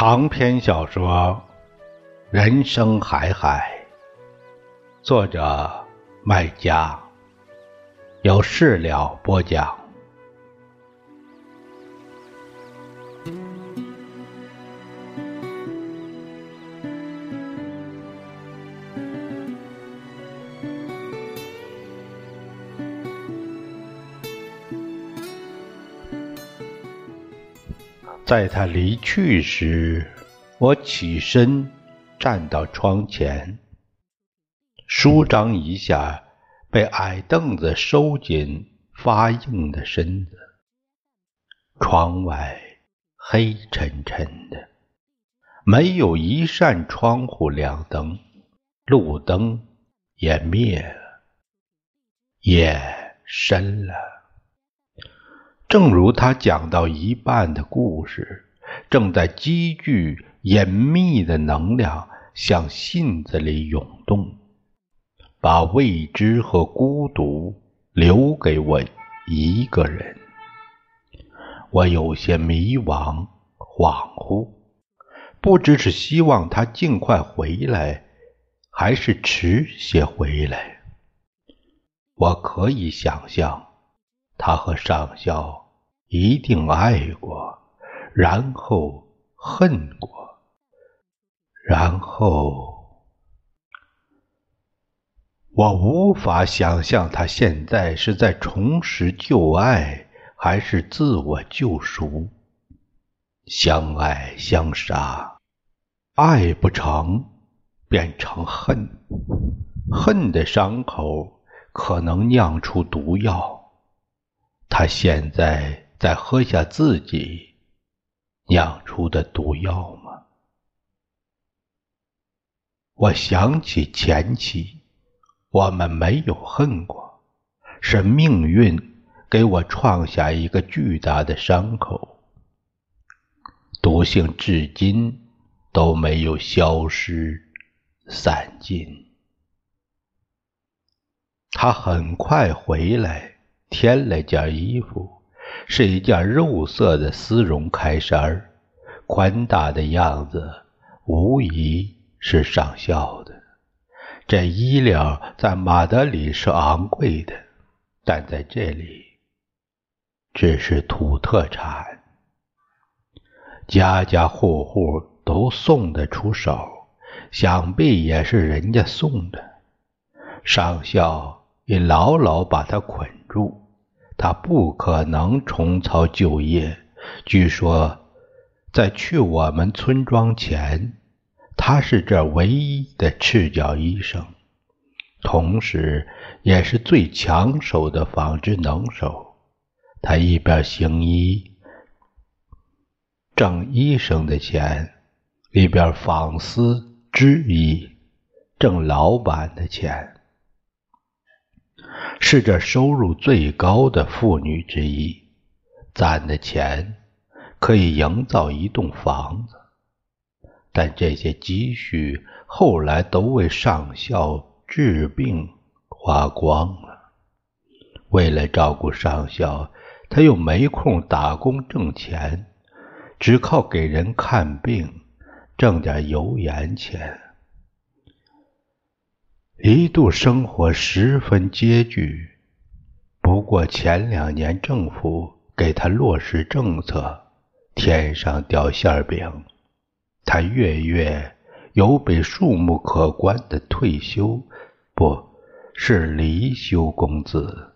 长篇小说《人生海海》，作者麦家，由事了播讲。在他离去时，我起身站到窗前，舒张一下被矮凳子收紧发硬的身子。窗外黑沉沉的，没有一扇窗户亮灯，路灯也灭了，夜深了。正如他讲到一半的故事，正在积聚隐秘的能量，向信子里涌动，把未知和孤独留给我一个人。我有些迷惘、恍惚，不知是希望他尽快回来，还是迟些回来。我可以想象，他和上校。一定爱过，然后恨过，然后我无法想象他现在是在重拾旧爱，还是自我救赎。相爱相杀，爱不成变成恨，恨的伤口可能酿出毒药。他现在。再喝下自己酿出的毒药吗？我想起前妻，我们没有恨过，是命运给我创下一个巨大的伤口，毒性至今都没有消失散尽。他很快回来，添了件衣服。是一件肉色的丝绒开衫宽大的样子，无疑是上校的。这衣料在马德里是昂贵的，但在这里只是土特产，家家户户都送得出手，想必也是人家送的。上校也牢牢把他捆住。他不可能重操旧业。据说，在去我们村庄前，他是这唯一的赤脚医生，同时也是最抢手的纺织能手。他一边行医挣医生的钱，一边纺丝织衣挣老板的钱。是这收入最高的妇女之一，攒的钱可以营造一栋房子，但这些积蓄后来都为上校治病花光了。为了照顾上校，他又没空打工挣钱，只靠给人看病挣点油盐钱。一度生活十分拮据，不过前两年政府给他落实政策，天上掉馅饼，他月月有笔数目可观的退休，不是离休工资，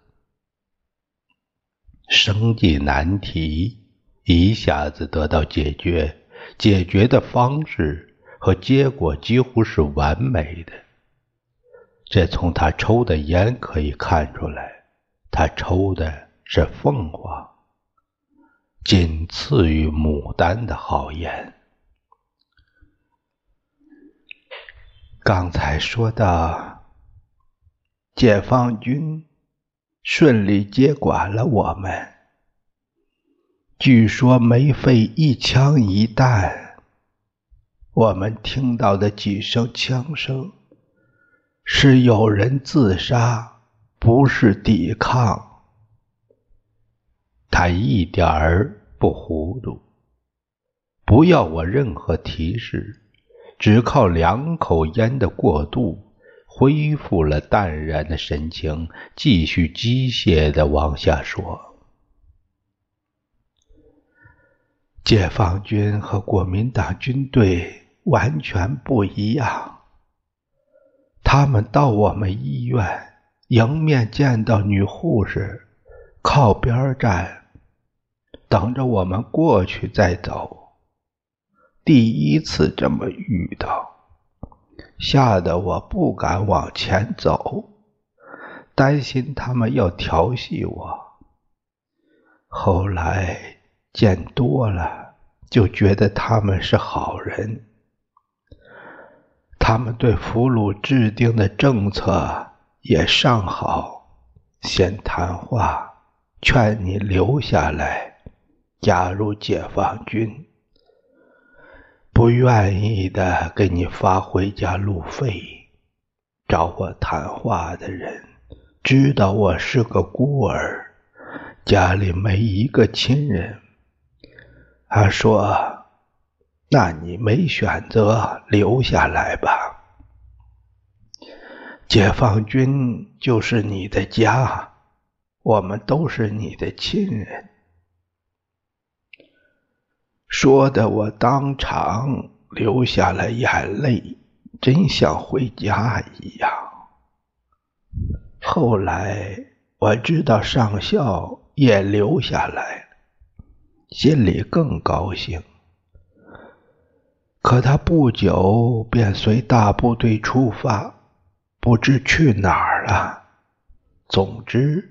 生计难题一下子得到解决，解决的方式和结果几乎是完美的。这从他抽的烟可以看出来，他抽的是凤凰，仅次于牡丹的好烟。刚才说到，解放军顺利接管了我们，据说没费一枪一弹，我们听到的几声枪声。是有人自杀，不是抵抗。他一点儿不糊涂。不要我任何提示，只靠两口烟的过渡，恢复了淡然的神情，继续机械的往下说：解放军和国民党军队完全不一样，他们到我们医院。迎面见到女护士，靠边站，等着我们过去再走。第一次这么遇到，吓得我不敢往前走，担心他们要调戏我。后来见多了，就觉得他们是好人。他们对俘虏制定的政策。也尚好，先谈话，劝你留下来，加入解放军。不愿意的，给你发回家路费。找我谈话的人知道我是个孤儿，家里没一个亲人。他说：“那你没选择，留下来吧。”解放军就是你的家，我们都是你的亲人。说的我当场流下了眼泪，真像回家一样。后来我知道上校也留下来，心里更高兴。可他不久便随大部队出发。不知去哪儿了，总之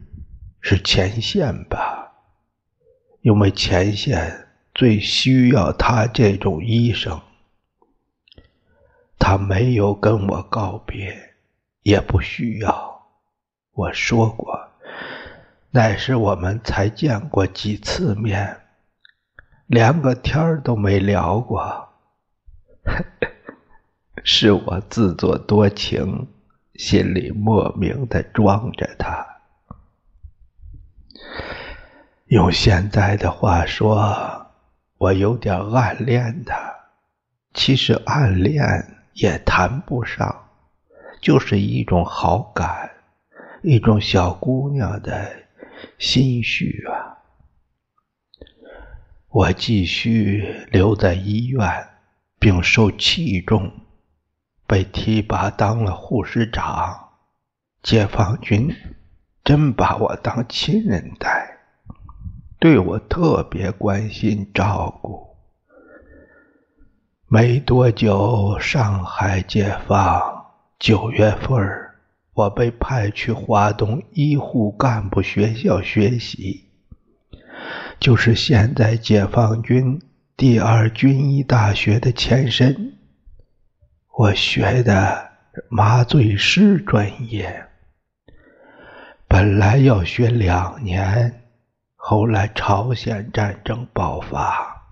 是前线吧，因为前线最需要他这种医生。他没有跟我告别，也不需要。我说过，那时我们才见过几次面，连个天儿都没聊过。是我自作多情。心里莫名的装着他，用现在的话说，我有点暗恋他。其实暗恋也谈不上，就是一种好感，一种小姑娘的心绪啊。我继续留在医院，并受器重。被提拔当了护士长，解放军真把我当亲人待，对我特别关心照顾。没多久，上海解放，九月份我被派去华东医护干部学校学习，就是现在解放军第二军医大学的前身。我学的麻醉师专业，本来要学两年，后来朝鲜战争爆发，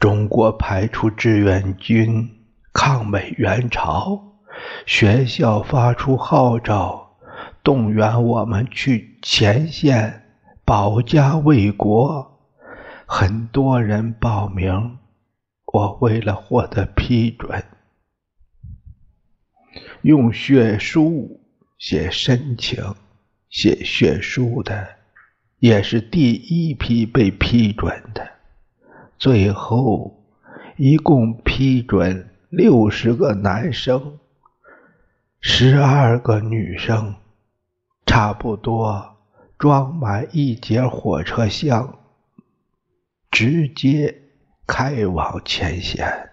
中国派出志愿军抗美援朝，学校发出号召，动员我们去前线保家卫国，很多人报名。我为了获得批准，用血书写申请，写血书的也是第一批被批准的。最后一共批准六十个男生，十二个女生，差不多装满一节火车厢，直接。开往前线。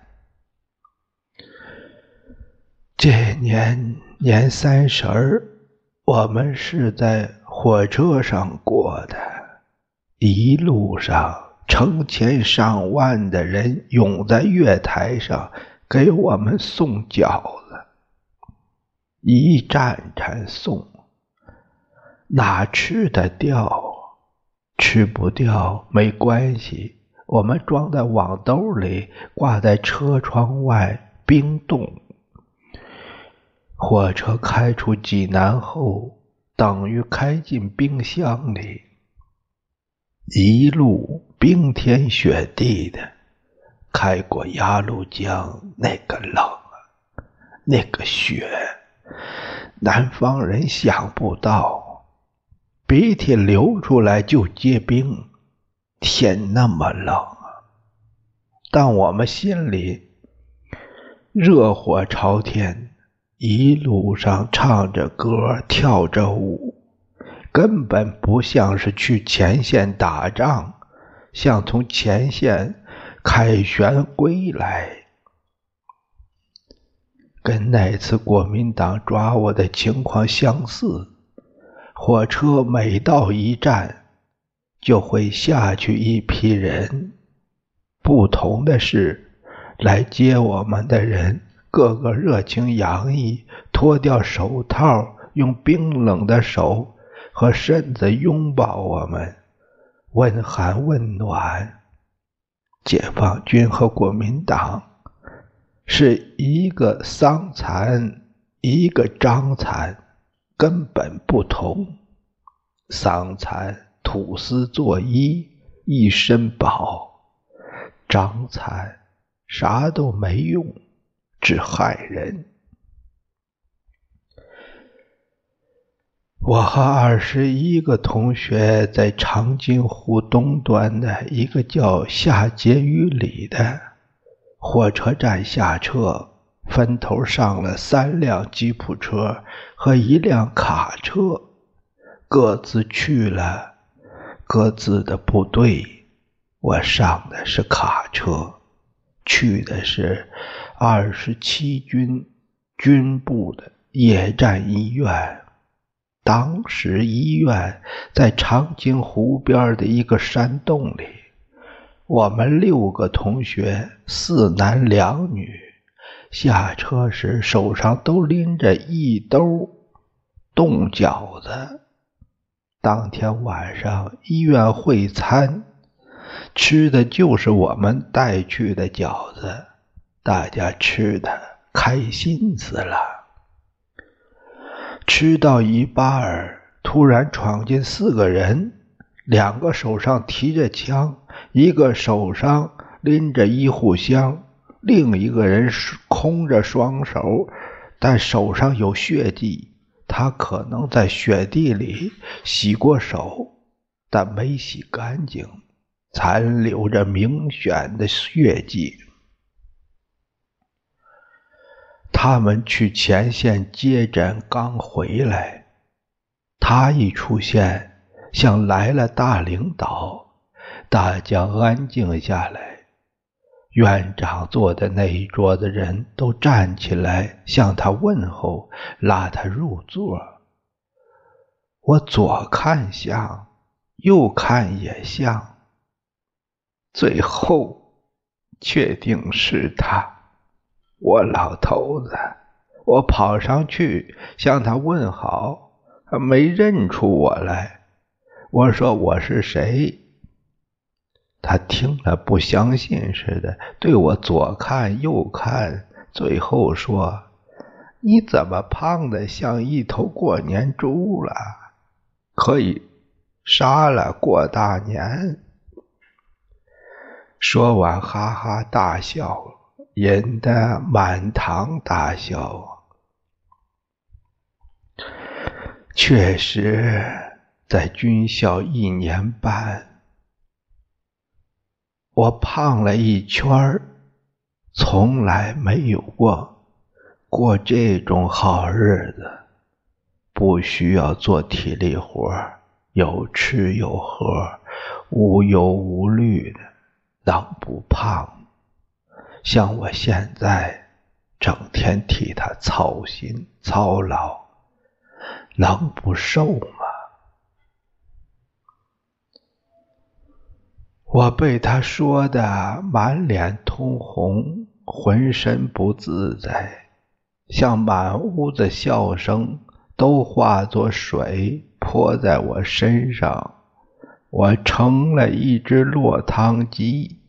这年年三十儿，我们是在火车上过的，一路上成千上万的人涌在月台上给我们送饺子，一站站送，哪吃得掉？吃不掉没关系。我们装在网兜里，挂在车窗外冰冻。火车开出济南后，等于开进冰箱里，一路冰天雪地的开过鸭绿江，那个冷啊，那个雪，南方人想不到，鼻涕流出来就结冰，天那么冷啊，但我们心里热火朝天，一路上唱着歌，跳着舞。根本不像是去前线打仗，像从前线凯旋归来，跟那次国民党抓我的情况相似。火车每到一站，就会下去一批人，不同的是，来接我们的人个个热情洋溢，脱掉手套，用冰冷的手。和身子拥抱我们，问寒问暖。解放军和国民党是一个桑蚕，一个张蚕，根本不同。桑蚕吐丝作衣，一身宝；张蚕啥都没用，只害人。我和二十一个同学在长津湖东端的一个叫下碣隅里的火车站下车，分头上了三辆吉普车和一辆卡车，各自去了各自的部队。我上的是卡车，去的是二十七军军部的野战医院。当时医院在长津湖边的一个山洞里，我们六个同学四男两女下车时手上都拎着一兜冻饺子。当天晚上医院会餐，吃的就是我们带去的饺子，大家吃的开心死了。吃到一半儿，突然闯进四个人，两个手上提着枪，一个手上拎着医护箱，另一个人是空着双手，但手上有血迹。他可能在雪地里洗过手，但没洗干净，残留着明显的血迹。他们去前线接诊，刚回来，他一出现，像来了大领导，大家安静下来。院长坐的那一桌的人都站起来向他问候，拉他入座。我左看像，右看也像，最后确定是他。我老头子，我跑上去向他问好，他没认出我来。我说我是谁？他听了不相信似的，对我左看右看，最后说：“你怎么胖的像一头过年猪了？可以杀了过大年。”说完哈哈大笑。引得满堂大笑。确实，在军校一年半，我胖了一圈儿，从来没有过过这种好日子。不需要做体力活，有吃有喝，无忧无虑的，能不胖？像我现在整天替他操心操劳，能不瘦吗？我被他说的满脸通红，浑身不自在，像满屋子笑声都化作水泼在我身上，我成了一只落汤鸡。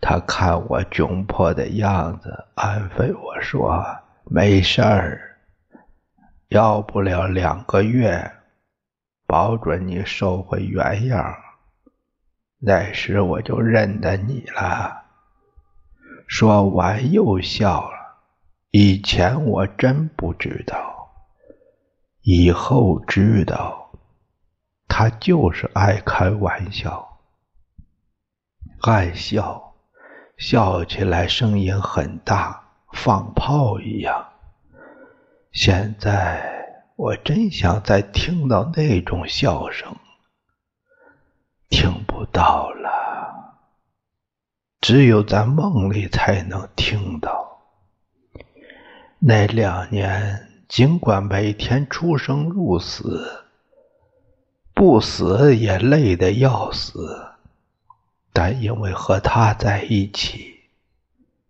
他看我窘迫的样子，安慰我说：“没事儿，要不了两个月，保准你瘦回原样。”那时我就认得你了。说完又笑了。以前我真不知道，以后知道，他就是爱开玩笑，爱笑，笑起来声音很大，放炮一样。现在我真想再听到那种笑声。听不到了，只有在梦里才能听到。那两年，尽管每天出生入死，不死也累得要死，但因为和他在一起，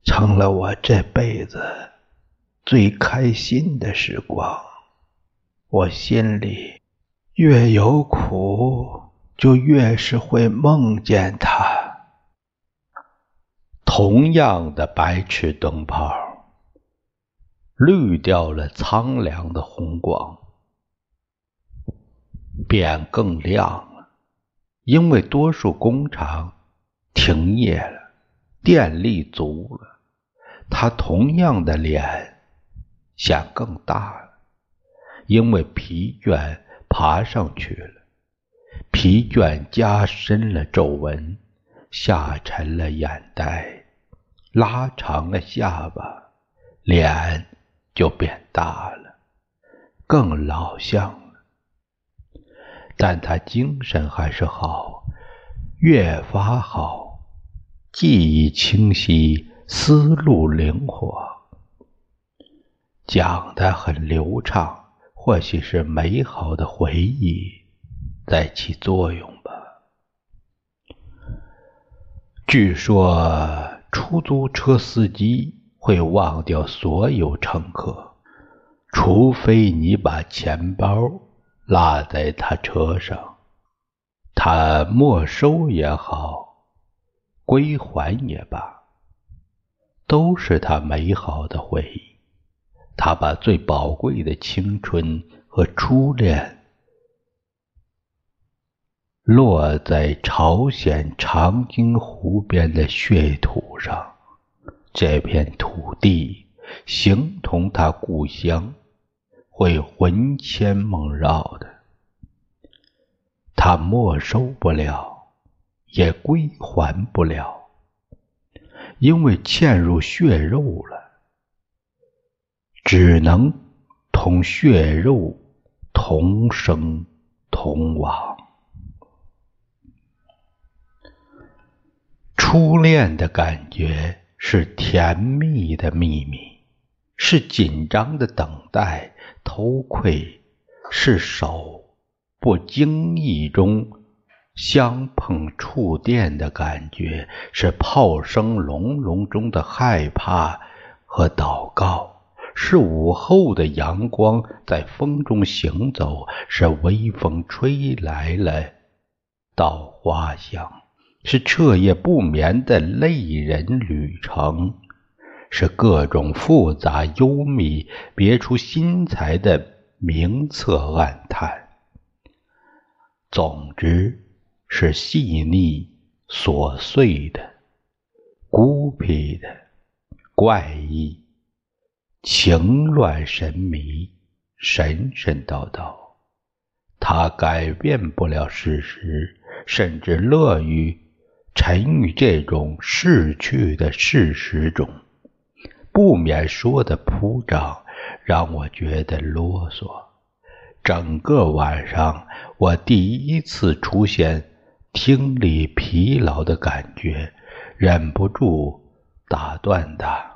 成了我这辈子最开心的时光。我心里越有苦。就越是会梦见他。同样的白炽灯泡，滤掉了苍凉的红光，变更亮了。因为多数工厂停业了，电力足了，他同样的脸显更大了。因为疲倦爬上去了。疲倦加深了皱纹，下沉了眼袋，拉长了下巴，脸就变大了，更老相了。但他精神还是好，越发好，记忆清晰，思路灵活，讲得很流畅，或许是美好的回忆。在起作用吧。据说出租车司机会忘掉所有乘客，除非你把钱包落在他车上，他没收也好，归还也罢，都是他美好的回忆。他把最宝贵的青春和初恋。落在朝鲜长津湖边的血土上，这片土地形同他故乡，会魂牵梦绕的。他没收不了，也归还不了，因为嵌入血肉了，只能同血肉同生同亡。初恋的感觉是甜蜜的秘密，是紧张的等待、偷窥，是手不经意中相碰触电的感觉，是炮声隆隆中的害怕和祷告，是午后的阳光在风中行走，是微风吹来了稻花香。是彻夜不眠的泪人旅程，是各种复杂幽密、别出心裁的名册暗叹。总之，是细腻、琐碎的、孤僻的、怪异、情乱神迷、神神叨叨。他改变不了事实，甚至乐于。沉于这种逝去的事实中，不免说的铺张，让我觉得啰嗦。整个晚上，我第一次出现听力疲劳的感觉，忍不住打断他。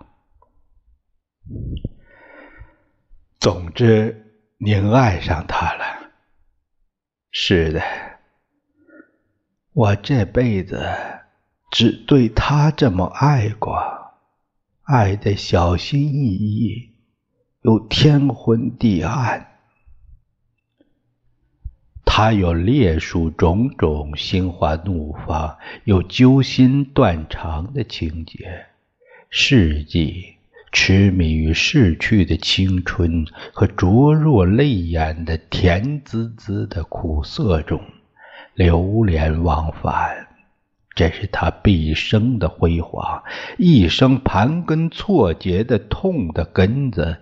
总之，您爱上他了。是的。我这辈子只对他这么爱过，爱的小心翼翼，又天昏地暗。他有烈属种种心花怒放，有揪心断肠的情节，事迹痴迷于逝去的青春和灼若泪眼的甜滋滋的苦涩中。流连忘返，这是他毕生的辉煌，一生盘根错节的痛的根子，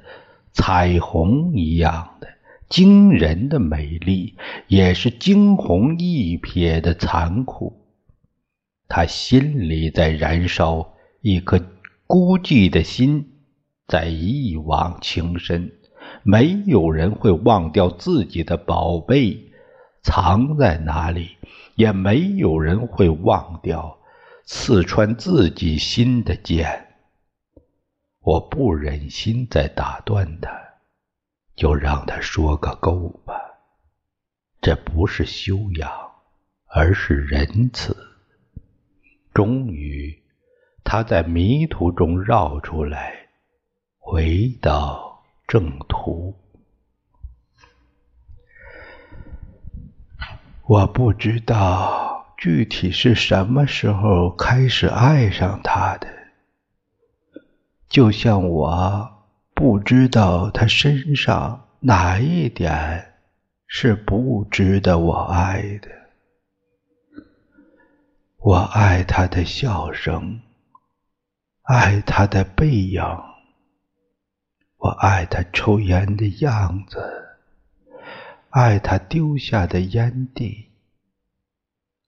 彩虹一样的惊人的美丽，也是惊鸿一瞥的残酷。他心里在燃烧，一颗孤寂的心在一往情深。没有人会忘掉自己的宝贝藏在哪里。也没有人会忘掉刺穿自己心的剑。我不忍心再打断他，就让他说个够吧。这不是修养，而是仁慈。终于，他在迷途中绕出来，回到正途。我不知道具体是什么时候开始爱上他的，就像我不知道他身上哪一点是不值得我爱的。我爱他的笑声，爱他的背影，我爱他抽烟的样子。爱他丢下的烟蒂，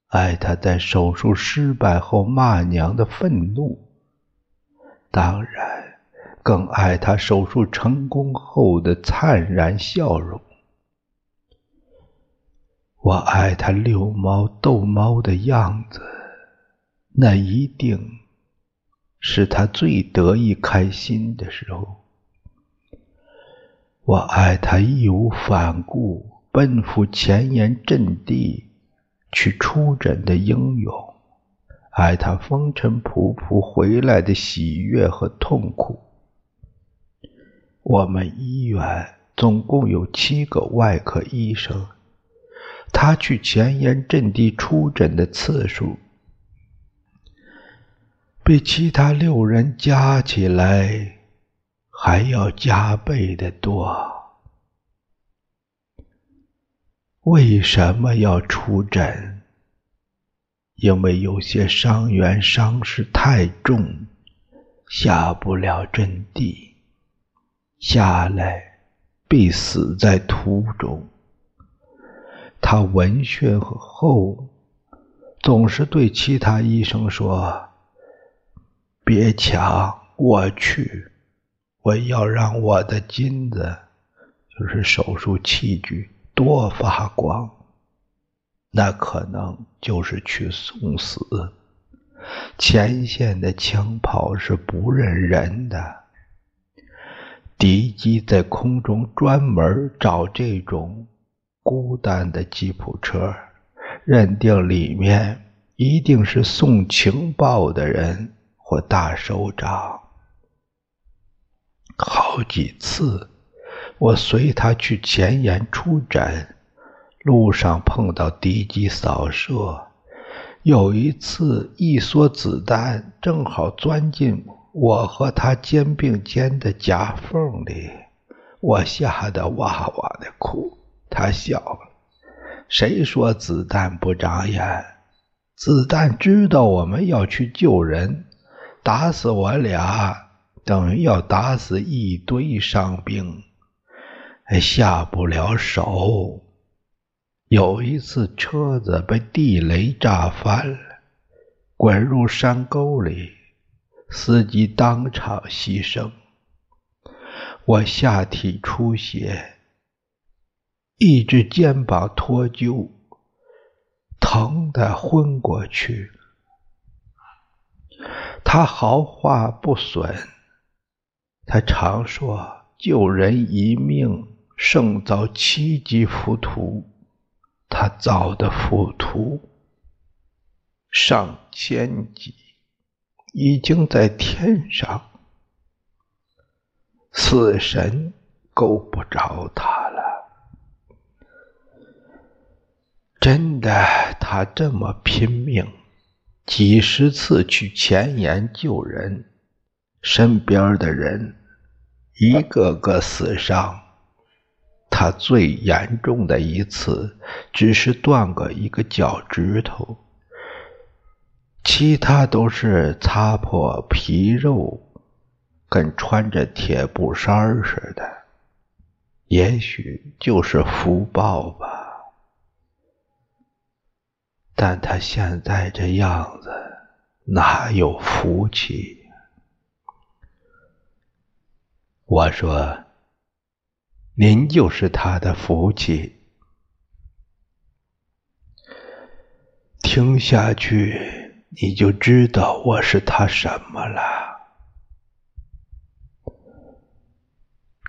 爱他在手术失败后骂娘的愤怒，当然更爱他手术成功后的灿然笑容。我爱他遛猫逗猫的样子，那一定是他最得意开心的时候。我爱他义无反顾。奔赴前沿阵地去出诊的英勇，爱他风尘仆仆回来的喜悦和痛苦。我们医院总共有七个外科医生，他去前沿阵地出诊的次数，比其他六人加起来还要加倍的多。为什么要出诊？因为有些伤员伤势太重，下不了阵地，下来必死在途中。他闻讯后，总是对其他医生说：“别抢，我去，我要让我的金子，就是手术器具。”多发光，那可能就是去送死。前线的枪炮是不认人的，敌机在空中专门找这种孤单的吉普车，认定里面一定是送情报的人或大首长。好几次。我随他去前沿出诊，路上碰到敌机扫射，有一次一梭子弹正好钻进我和他肩并肩的夹缝里，我吓得哇哇的哭。他笑了：“谁说子弹不长眼？子弹知道我们要去救人，打死我俩等于要打死一堆伤兵。”还下不了手。有一次，车子被地雷炸翻了，滚入山沟里，司机当场牺牲。我下体出血，一只肩膀脱臼，疼得昏过去。他毫发不损，他常说：“救人一命。”胜造七级浮屠，他造的浮屠上千级，已经在天上，死神够不着他了。真的，他这么拼命，几十次去前沿救人，身边的人一个个死伤。他最严重的一次，只是断过一个脚趾头，其他都是擦破皮肉，跟穿着铁布衫似的。也许就是福报吧。但他现在这样子，哪有福气？我说：“您就是他的福气。”听下去，你就知道我是他什么了。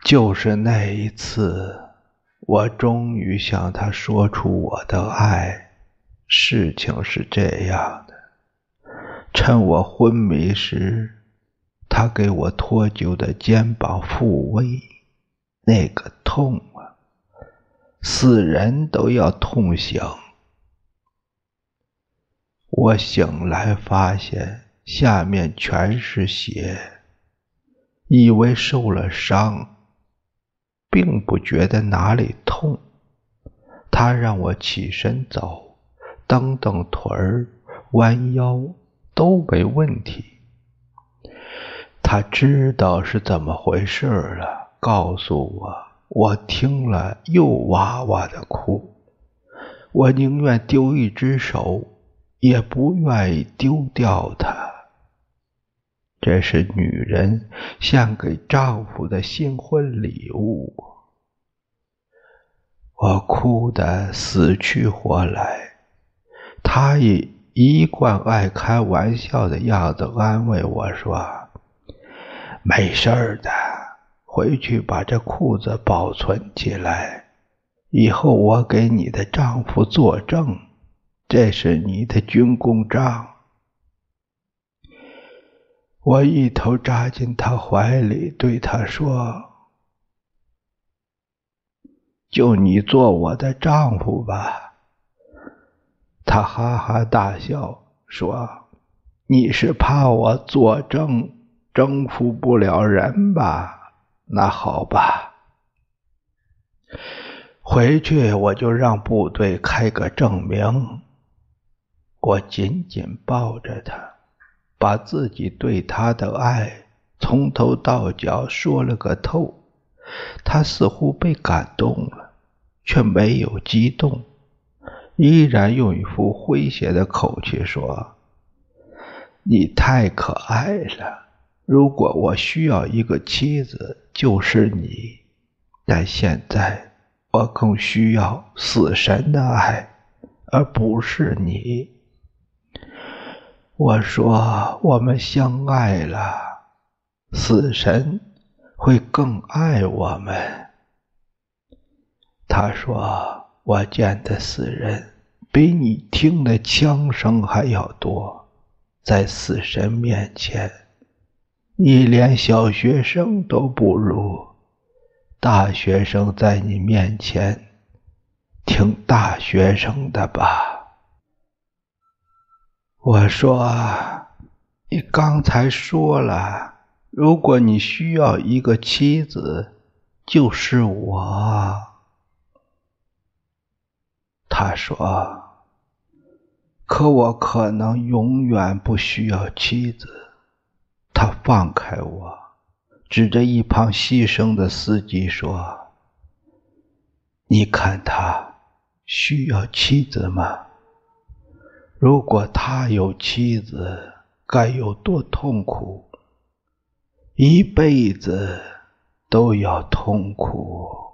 就是那一次，我终于向他说出我的爱。事情是这样的：趁我昏迷时，他给我脱臼的肩膀复位，那个痛啊，死人都要痛醒。我醒来发现下面全是血，以为受了伤，并不觉得哪里痛。他让我起身走，蹬蹬腿儿、弯腰都没问题。他知道是怎么回事了，告诉我。我听了又哇哇的哭。我宁愿丢一只手。也不愿意丢掉它。这是女人献给丈夫的新婚礼物。我哭得死去活来，她以一贯爱开玩笑的样子安慰我说：“没事的，回去把这裤子保存起来，以后我给你的丈夫作证。”这是你的军功章。我一头扎进他怀里，对他说：“就你做我的丈夫吧。”他哈哈大笑说：“你是怕我作证征服不了人吧？那好吧，回去我就让部队开个证明。”我紧紧抱着他，把自己对他的爱从头到脚说了个透。他似乎被感动了，却没有激动，依然用一副诙谐的口气说：“你太可爱了。如果我需要一个妻子，就是你。但现在我更需要死神的爱，而不是你。”我说：“我们相爱了，死神会更爱我们。”他说：“我见的死人比你听的枪声还要多，在死神面前，你连小学生都不如。大学生在你面前，听大学生的吧。”我说：“你刚才说了，如果你需要一个妻子，就是我。”他说：“可我可能永远不需要妻子。”他放开我，指着一旁牺牲的司机说：“你看他需要妻子吗？”如果他有妻子，该有多痛苦！一辈子都要痛苦。